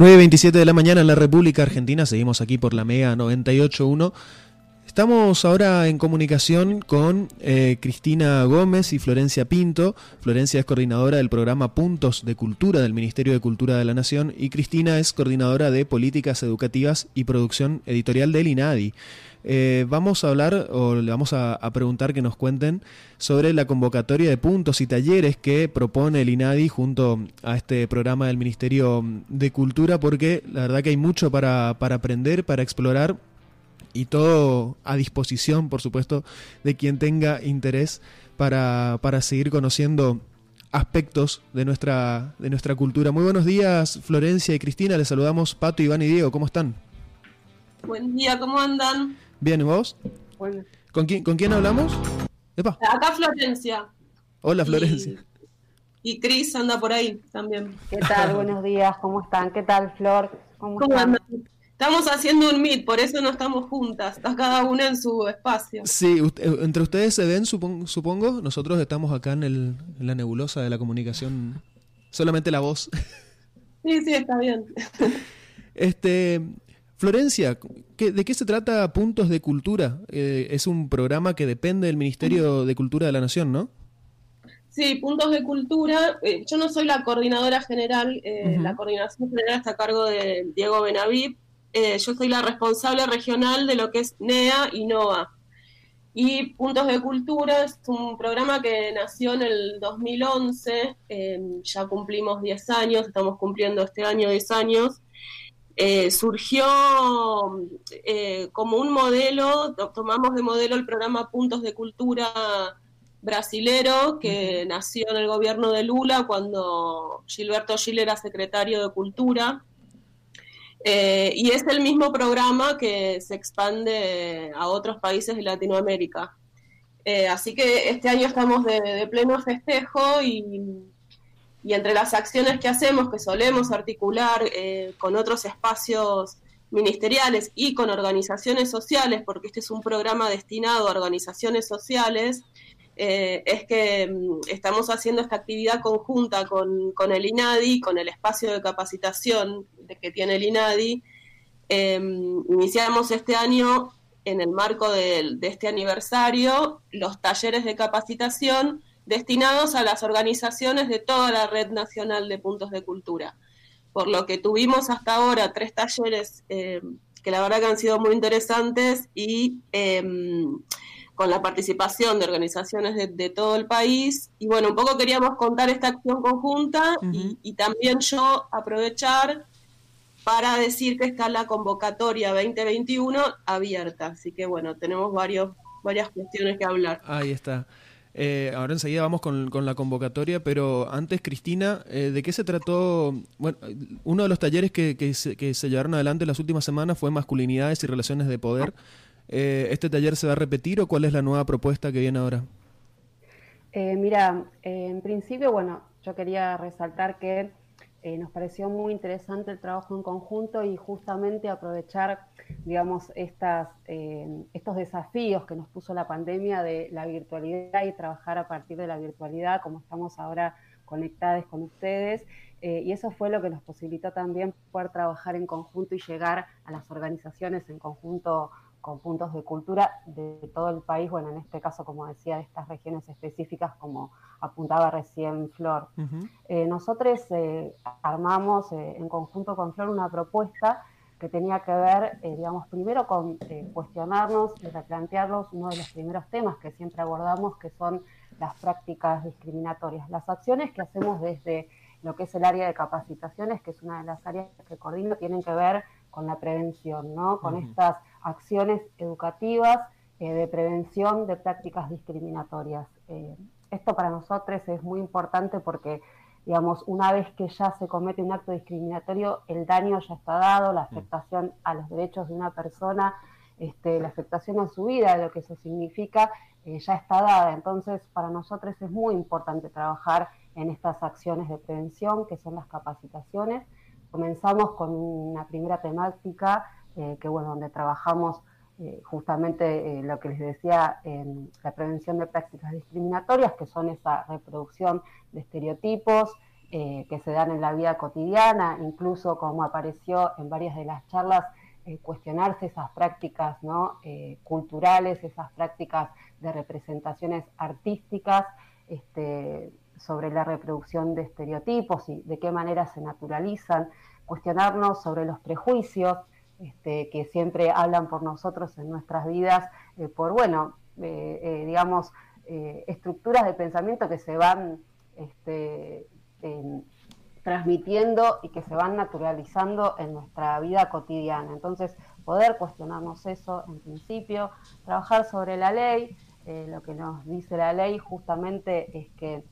9.27 de la mañana en la República Argentina, seguimos aquí por la Mega 98.1. Estamos ahora en comunicación con eh, Cristina Gómez y Florencia Pinto. Florencia es coordinadora del programa Puntos de Cultura del Ministerio de Cultura de la Nación y Cristina es coordinadora de Políticas Educativas y Producción Editorial del INADI. Eh, vamos a hablar o le vamos a, preguntar que nos cuenten sobre la convocatoria de puntos y talleres que propone el INADI junto a este programa del Ministerio de Cultura, porque la verdad que hay mucho para, para aprender, para explorar y todo a disposición, por supuesto, de quien tenga interés para, para seguir conociendo aspectos de nuestra, de nuestra cultura. Muy buenos días, Florencia y Cristina. Les saludamos Pato, Iván y Diego. ¿Cómo están? Buen día, ¿cómo andan? Bien, ¿y vos? Bueno. ¿Con quién, ¿con quién hablamos? Acá Florencia. Hola, Florencia. Y, Cris anda por ahí también. ¿Qué tal? Buenos días, ¿cómo están? ¿Qué tal, Flor? ¿Cómo, Andan? Estamos haciendo un meet, por eso no estamos juntas, está cada una en su espacio. Sí, eh, entre ustedes se ven, supongo, nosotros estamos acá en, el, en la nebulosa de la comunicación, solamente la voz. Sí, sí, está bien. Este, Florencia, ¿de qué se trata Puntos de Cultura? Eh, es un programa que depende del Ministerio de Cultura de la Nación, ¿no? Sí, Puntos de Cultura. Eh, yo no soy la coordinadora general, eh, la coordinación general está a cargo de Diego Benavid. Yo soy la responsable regional de lo que es NEA y NOA. Y Puntos de Cultura es un programa que nació en el 2011, ya cumplimos 10 años, estamos cumpliendo este año 10 años. Eh, surgió eh, como un modelo, tomamos de modelo el programa Puntos de Cultura brasilero, que nació en el gobierno de Lula cuando Gilberto Gil era secretario de Cultura. Eh, y es el mismo programa que se expande a otros países de Latinoamérica. así que este año estamos de pleno festejo y y entre las acciones que hacemos, que solemos articular eh, con otros espacios ministeriales y con organizaciones sociales, porque este es un programa destinado a organizaciones sociales, eh, es que mm, estamos haciendo esta actividad conjunta con, el INADI, con el espacio de capacitación que tiene el INADI. Em, iniciamos este año, en el marco de este aniversario, los talleres de capacitación destinados a las organizaciones de toda la red nacional de puntos de cultura. Por lo que tuvimos hasta ahora tres talleres eh, que la verdad que han sido muy interesantes y em, con la participación de organizaciones de, todo el país. Y bueno, un poco queríamos contar esta acción conjunta y, también yo aprovechar para decir que está la convocatoria 2021 abierta. Así que bueno, tenemos varios, varias cuestiones que hablar. Ahí está. Eh, ahora enseguida vamos con, la convocatoria, pero antes, Cristina, eh, ¿de qué se trató? Bueno, uno de los talleres que, que, se, que, se, llevaron adelante las últimas semanas fue masculinidades y relaciones de poder. Eh, ¿Este taller se va a repetir o cuál es la nueva propuesta que viene ahora? mira, en principio, bueno, yo quería resaltar que eh, nos pareció muy interesante el trabajo en conjunto y justamente aprovechar, digamos, estas, eh, estos desafíos que nos puso la pandemia de la virtualidad y trabajar a partir de la virtualidad, como estamos ahora conectados con ustedes. Eh, y eso fue lo que nos posibilitó también poder trabajar en conjunto y llegar a las organizaciones en conjunto con puntos de cultura de todo el país, bueno, en este caso, como decía, de estas regiones específicas, como apuntaba recién Flor. Eh, nosotros eh, armamos eh, en conjunto con Flor una propuesta que tenía que ver, digamos, primero con cuestionarnos y replantearnos uno de los primeros temas que siempre abordamos, que son las prácticas discriminatorias. Las acciones que hacemos desde lo que es el área de capacitaciones, que es una de las áreas que coordino, tienen que ver con la prevención, ¿no? Con estas acciones educativas eh, de prevención de prácticas discriminatorias. Eh, esto para nosotros es muy importante porque, digamos, una vez que ya se comete un acto discriminatorio, el daño ya está dado, la afectación a los derechos de una persona, este, la afectación a su vida, lo que eso significa, eh, ya está dada. Entonces, para nosotros es muy importante trabajar en estas acciones de prevención, que son las capacitaciones. Comenzamos con una primera temática eh, que bueno, donde trabajamos eh, justamente lo que les decía, la prevención de prácticas discriminatorias, que son esa reproducción de estereotipos que se dan en la vida cotidiana, incluso como apareció en varias de las charlas, cuestionarse esas prácticas ¿no? culturales, esas prácticas de representaciones artísticas, este, sobre la reproducción de estereotipos y de qué manera se naturalizan, cuestionarnos sobre los prejuicios este, que siempre hablan por nosotros en nuestras vidas, eh, por, bueno, eh, eh, digamos, estructuras de pensamiento que se van este, transmitiendo y que se van naturalizando en nuestra vida cotidiana. Entonces, poder cuestionarnos eso en principio, trabajar sobre la ley, lo que nos dice la ley justamente es que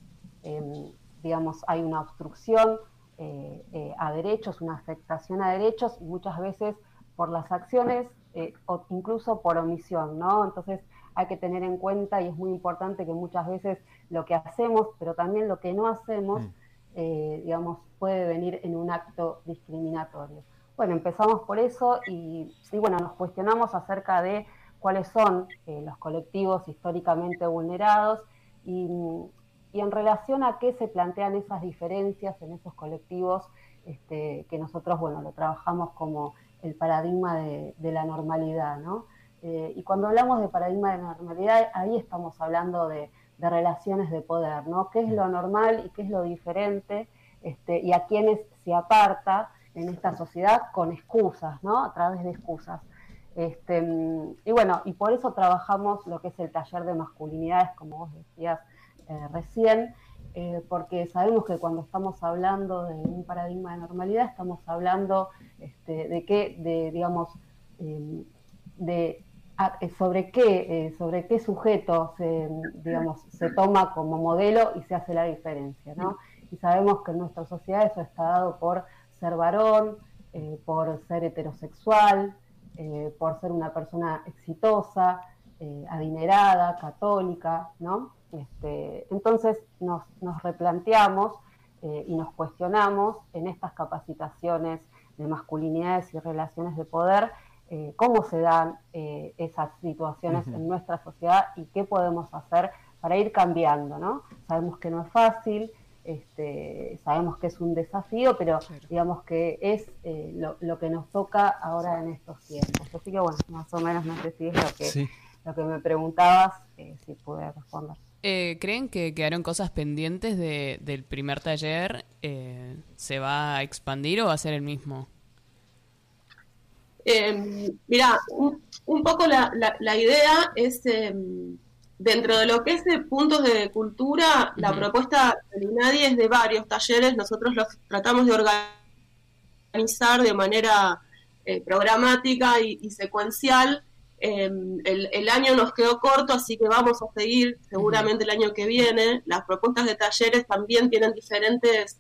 digamos, hay una obstrucción eh, eh, a derechos, una afectación a derechos, muchas veces por las acciones eh, o incluso por omisión, ¿no? Entonces hay que tener en cuenta y es muy importante que muchas veces lo que hacemos, pero también lo que no hacemos, mm. digamos, puede venir en un acto discriminatorio. Bueno, empezamos por eso y, y bueno, nos cuestionamos acerca de cuáles son los colectivos históricamente vulnerados y y en relación a qué se plantean esas diferencias en esos colectivos este, que nosotros, bueno, lo trabajamos como el paradigma de, la normalidad, ¿no? Eh, y cuando hablamos de paradigma de normalidad, ahí estamos hablando de, relaciones de poder, ¿no? ¿Qué es lo normal y qué es lo diferente? Este, y a quienes se aparta en esta sociedad con excusas, ¿no? A través de excusas. Este, y bueno, y por eso trabajamos lo que es el taller de masculinidades, como vos decías, eh, recién, eh, porque sabemos que cuando estamos hablando de un paradigma de normalidad, estamos hablando este, de qué, digamos, em, de eh, sobre qué, sobre qué sujeto se, digamos, se toma como modelo y se hace la diferencia, ¿no? Y sabemos que en nuestra sociedad eso está dado por ser varón, por ser heterosexual, por ser una persona exitosa, adinerada, católica, ¿no? Este, entonces nos, replanteamos eh, y nos cuestionamos en estas capacitaciones de masculinidades y relaciones de poder eh, cómo se dan eh, esas situaciones en nuestra sociedad y qué podemos hacer para ir cambiando, ¿no? Sabemos que no es fácil, este, sabemos que es un desafío, pero digamos que es lo, que nos toca ahora en estos tiempos. Así que bueno, más o menos no sé si es lo que, lo que me preguntabas, si pude responder. Eh, ¿Creen que quedaron cosas pendientes del primer taller? Eh, ¿Se va a expandir o va a ser el mismo? Eh, mira, un, poco la, idea es, em, dentro de lo que es de puntos de cultura, la propuesta de nadie es de varios talleres, nosotros los tratamos de organizar de manera programática y secuencial Em, el, año nos quedó corto, así que vamos a seguir seguramente el año que viene. Las propuestas de talleres también tienen diferentes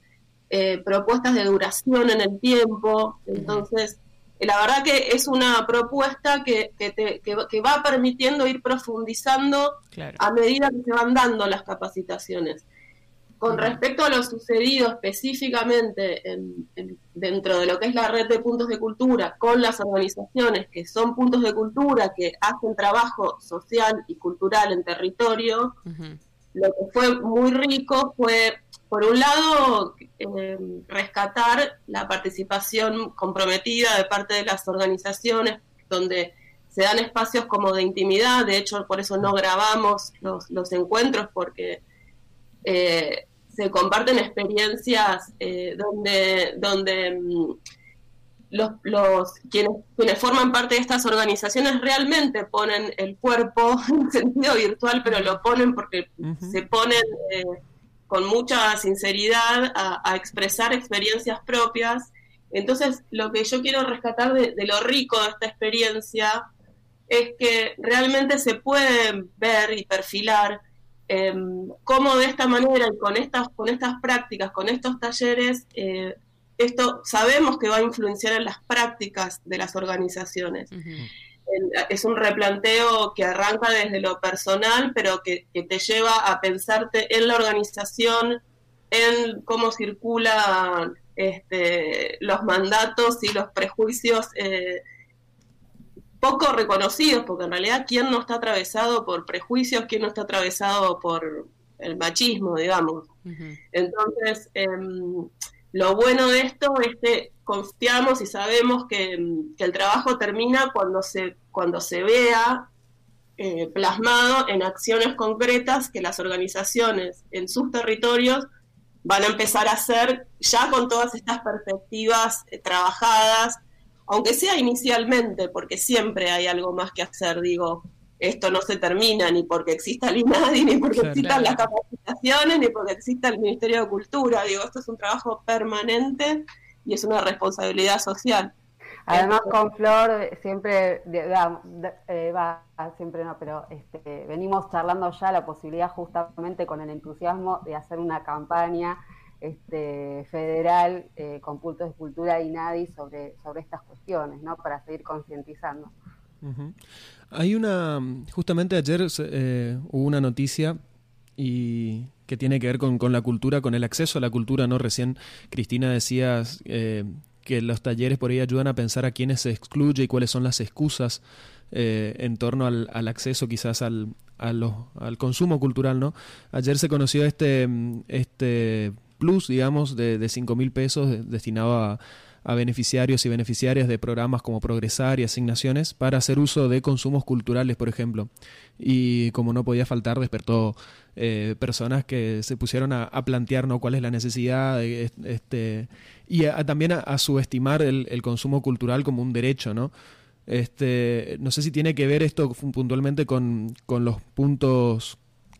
eh, propuestas de duración en el tiempo. Entonces, la verdad que es una propuesta que, que, va permitiendo ir profundizando a medida que se van dando las capacitaciones. Con respecto a lo sucedido específicamente dentro de lo que es la red de puntos de cultura con las organizaciones que son puntos de cultura que hacen trabajo social y cultural en territorio, lo que fue muy rico fue, por un lado, eh, rescatar la participación comprometida de parte de las organizaciones donde se dan espacios como de intimidad, de hecho por eso no grabamos los, los encuentros porque eh, se comparten experiencias eh, donde, donde mm, los, los quienes, quienes forman parte de estas organizaciones realmente ponen el cuerpo en sentido virtual, pero lo ponen porque se ponen eh, con mucha sinceridad a, expresar experiencias propias. Entonces, lo que yo quiero rescatar de, de lo rico de esta experiencia es que realmente se puede ver y perfilar eh, cómo de esta manera y con estas, con estas prácticas, con estos talleres, eh, esto sabemos que va a influenciar en las prácticas de las organizaciones. es un replanteo que arranca desde lo personal, pero que, te lleva a pensarte en la organización, en cómo circulan este, los mandatos y los prejuicios. Eh, poco reconocidos, porque en realidad quién no está atravesado por prejuicios, quién no está atravesado por el machismo, digamos. Entonces, em, lo bueno de esto es que confiamos y sabemos que, el trabajo termina cuando se, cuando se vea eh, plasmado en acciones concretas que las organizaciones en sus territorios van a empezar a hacer ya con todas estas perspectivas eh, trabajadas, aunque sea inicialmente, porque siempre hay algo más que hacer, digo, esto no se termina ni porque exista el INADI, ni porque existan las capacitaciones, ni porque exista el Ministerio de Cultura. Digo, esto es un trabajo permanente y es una responsabilidad social. Además, con Flor siempre eh, va, siempre no, pero este, venimos charlando ya la posibilidad justamente con el entusiasmo de hacer una campaña este, federal eh, con puntos de cultura y nadie sobre, sobre estas cuestiones, ¿no? Para seguir concientizando. Hay una, justamente ayer eh, hubo una noticia y que tiene que ver con, con, la cultura, con el acceso a la cultura, ¿no? Recién Cristina decía eh, que los talleres por ahí ayudan a pensar a quiénes se excluye y cuáles son las excusas en torno al, al, acceso quizás al, al consumo cultural, ¿no? Ayer se conoció este, este plus, digamos, de, de 5 mil pesos destinado a a beneficiarios y beneficiarias de programas como Progresar y asignaciones para hacer uso de consumos culturales, por ejemplo. Y como no podía faltar, despertó eh, personas que se pusieron a, plantear ¿no? cuál es la necesidad de, este, y también a, subestimar el, consumo cultural como un derecho, ¿no? Este, no sé si tiene que ver esto puntualmente con, con los puntos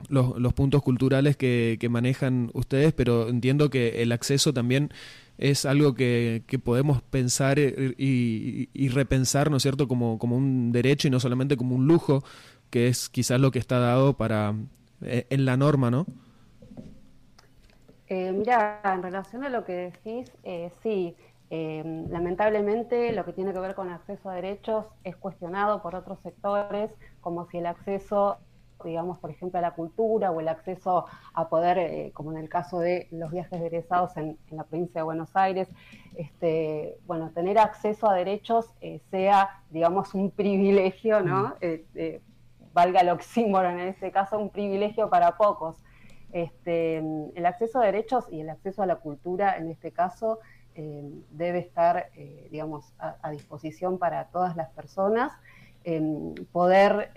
los, puntos culturales que, manejan ustedes, pero entiendo que el acceso también es algo que, podemos pensar eh, y, repensar, ¿no es cierto?, como, como un derecho y no solamente como un lujo, que es quizás lo que está dado para eh, en la norma, ¿no? Eh, mira, en relación a lo que decís, eh, sí, lamentablemente lo que tiene que ver con acceso a derechos es cuestionado por otros sectores, como si el acceso digamos, por ejemplo, a la cultura o el acceso a poder, eh, como en el caso de los viajes egresados en, en, la provincia de Buenos Aires, este, bueno, tener acceso a derechos eh, sea, digamos, un privilegio, ¿no? Mm. Eh, valga el oxímoron en este caso, un privilegio para pocos. Este, el acceso a derechos y el acceso a la cultura, en este caso, debe estar, digamos, a, a, disposición para todas las personas. poder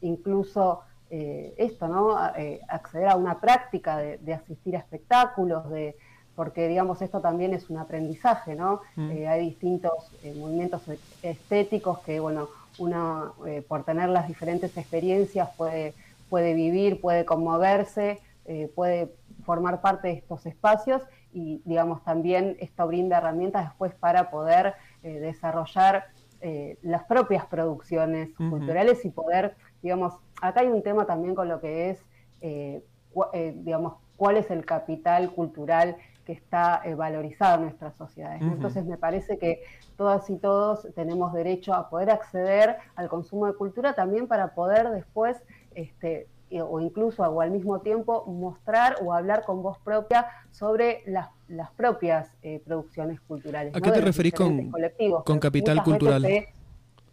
incluso eh, esto, ¿no? Eh, acceder a una práctica de, asistir a espectáculos, de, porque digamos esto también es un aprendizaje, ¿no? Mm. Eh, hay distintos movimientos estéticos que, bueno, uno por tener las diferentes experiencias puede, puede vivir, puede conmoverse, puede formar parte de estos espacios y, digamos, también esto brinda herramientas después para poder desarrollar las propias producciones culturales y poder digamos, acá hay un tema también con lo que es, eh, eh, digamos, cuál es el capital cultural que está eh, valorizado en nuestras sociedades. Entonces me parece que todas y todos tenemos derecho a poder acceder al consumo de cultura también para poder después, este, o incluso o al mismo tiempo, mostrar o hablar con voz propia sobre las, las propias producciones culturales. ¿A qué te referís con, con capital cultural? Se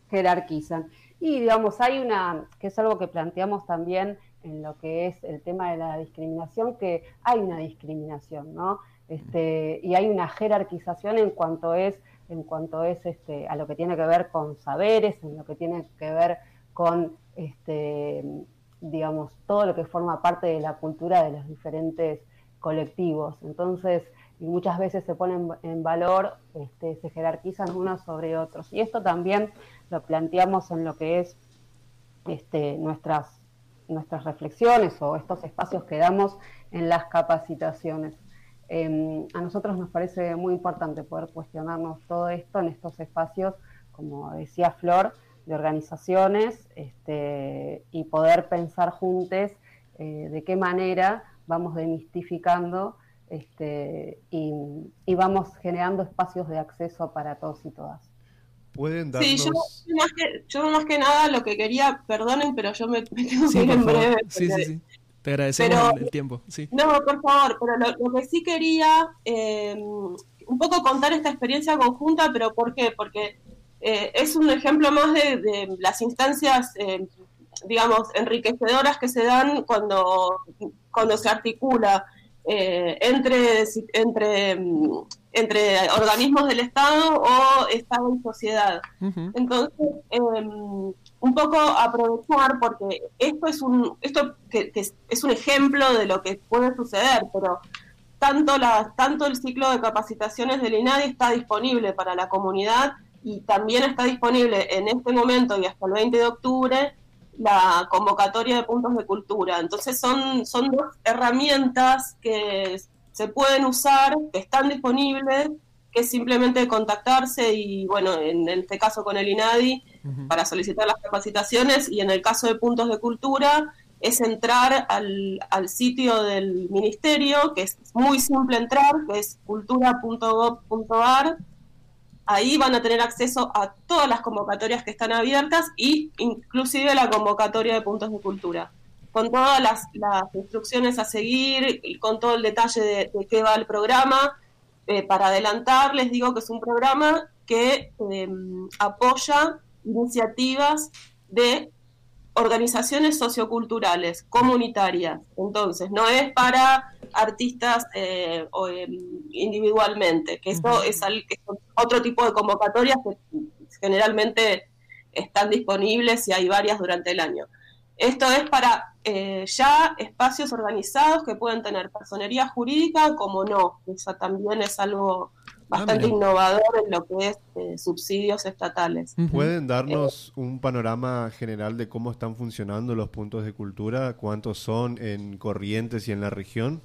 jerarquizan. Y digamos, hay una, que es algo que planteamos también en lo que es el tema de la discriminación, que hay una discriminación, ¿no? Este, y hay una jerarquización en cuanto es, en cuanto es este, a lo que tiene que ver con saberes, en lo que tiene que ver con este, digamos, todo lo que forma parte de la cultura de los diferentes colectivos. Entonces, y muchas veces se ponen en valor, este, se jerarquizan unos sobre otros. Y esto también lo planteamos en lo que es este, nuestras, nuestras reflexiones o estos espacios que damos en las capacitaciones. Em, a nosotros nos parece muy importante poder cuestionarnos todo esto en estos espacios, como decía Flor, de organizaciones este, y poder pensar juntos eh, de qué manera vamos demistificando este, y, y, vamos generando espacios de acceso para todos y todas. ¿Pueden darnos... Sí, yo, más que, yo más que nada lo que quería, perdonen, pero yo me, tengo que ir en breve. Sí, sí, sí. Te agradecemos el, tiempo. Sí. No, por favor, pero lo, que sí quería, eh, un poco contar esta experiencia conjunta, pero ¿por qué? Porque eh, es un ejemplo más de, las instancias, eh, digamos, enriquecedoras que se dan cuando, cuando se articula eh, entre, entre, entre organismos del Estado o Estado y sociedad. Entonces, em, un poco aprovechar, porque esto es un, esto que, es un ejemplo de lo que puede suceder, pero tanto, la, tanto el ciclo de capacitaciones del INADI está disponible para la comunidad y también está disponible en este momento y hasta el 20 de octubre la convocatoria de puntos de cultura. Entonces son, son dos herramientas que se pueden usar, que están disponibles, que es simplemente contactarse y bueno, en este caso con el INADI para solicitar las capacitaciones y en el caso de puntos de cultura es entrar al, al sitio del ministerio, que es muy simple entrar, que es cultura.gov.ar. Ahí van a tener acceso a todas las convocatorias que están abiertas y inclusive la convocatoria de puntos de cultura, con todas las, instrucciones a seguir con todo el detalle de, qué va el programa. Eh, para adelantar, les digo que es un programa que em, apoya iniciativas de organizaciones socioculturales, comunitarias. Entonces, no es para artistas eh, em, individualmente, que eso es, otro tipo de convocatorias que generalmente están disponibles y hay varias durante el año. Esto es para eh, ya espacios organizados que pueden tener personería jurídica como no. Eso también es algo bastante innovador en lo que es eh, subsidios estatales. ¿Pueden darnos un panorama general de cómo están funcionando los puntos de cultura? ¿Cuántos son en Corrientes y en la región?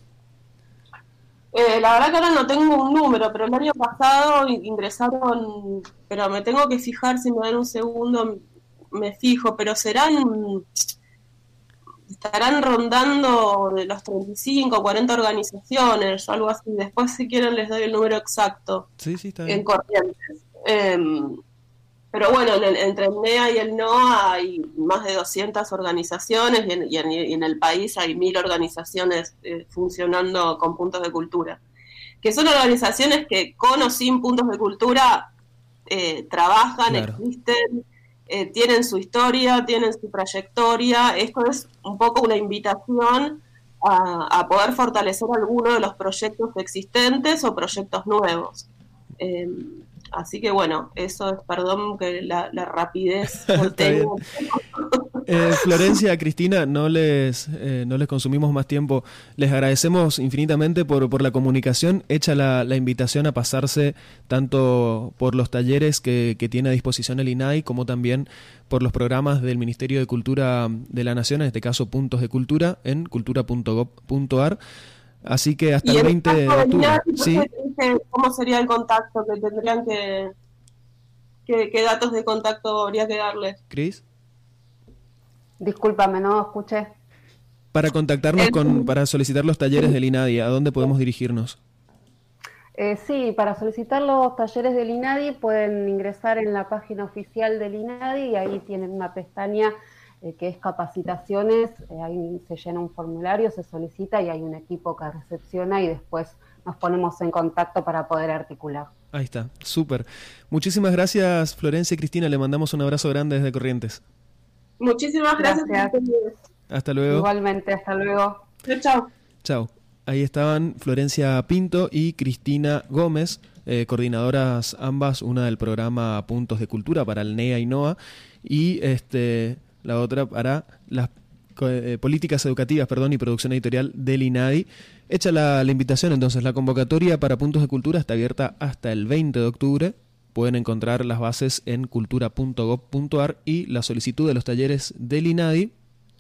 Eh, la verdad que ahora no tengo un número, pero el año pasado ingresaron, pero me tengo que fijar si me dan un segundo, me fijo, pero serán estarán rondando de los 35, 40 organizaciones, o algo así. Después, si quieren, les doy el número exacto. Sí, sí, está En Corrientes. Em, pero bueno, entre el NEA y el NOA hay más de 200 organizaciones y en, el país hay mil organizaciones eh, funcionando con puntos de cultura. Que son organizaciones que con o sin puntos de cultura eh, trabajan, existen eh, tienen su historia, tienen su trayectoria. Esto es un poco una invitación a, poder fortalecer alguno de los proyectos existentes o proyectos nuevos. Em, así que bueno, eso es, perdón que la, rapidez. Eh, Florencia, Cristina, no les, eh, no les consumimos más tiempo. Les agradecemos infinitamente por, por la comunicación. Hecha la, la, invitación a pasarse tanto por los talleres que, que, tiene a disposición el INAI como también por los programas del Ministerio de Cultura de la Nación, en este caso Puntos de Cultura, en cultura.gov.ar. Así que hasta el 20 de octubre. ¿sí? ¿Cómo sería el contacto que tendrían que... ¿Qué, qué datos de contacto habría que darles? Cris. Discúlpame, no escuché. Para contactarnos con, para solicitar los talleres del INADI, ¿a dónde podemos dirigirnos? Eh, sí, para solicitar los talleres del INADI pueden ingresar en la página oficial del INADI y ahí tienen una pestaña eh, que es capacitaciones, eh, ahí se llena un formulario, se solicita y hay un equipo que recepciona y después nos ponemos en contacto para poder articular. Ahí está, súper. Muchísimas gracias Florencia y Cristina, le mandamos un abrazo grande desde Corrientes. Muchísimas gracias. Hasta luego. Igualmente, hasta luego. Chao. Chao. Ahí estaban Florencia Pinto y Cristina Gómez, eh, coordinadoras ambas, una del programa Puntos de Cultura para el NEA y NOA y este, la otra para las eh, políticas educativas perdón, y producción editorial del INADI. Hecha la, la invitación, entonces la convocatoria para Puntos de Cultura está abierta hasta el 20 de octubre pueden encontrar las bases en cultura.gov.ar y la solicitud de los talleres del INADI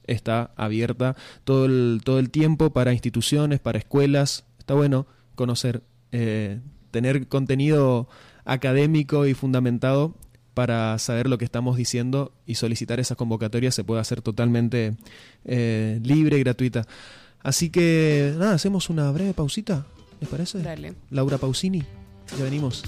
está abierta todo el, todo el tiempo para instituciones, para escuelas. Está bueno conocer, eh, tener contenido académico y fundamentado para saber lo que estamos diciendo y solicitar esas convocatorias se puede hacer totalmente eh, libre y gratuita. Así que nada, hacemos una breve pausita, ¿les parece? Dale. Laura Pausini, ya venimos.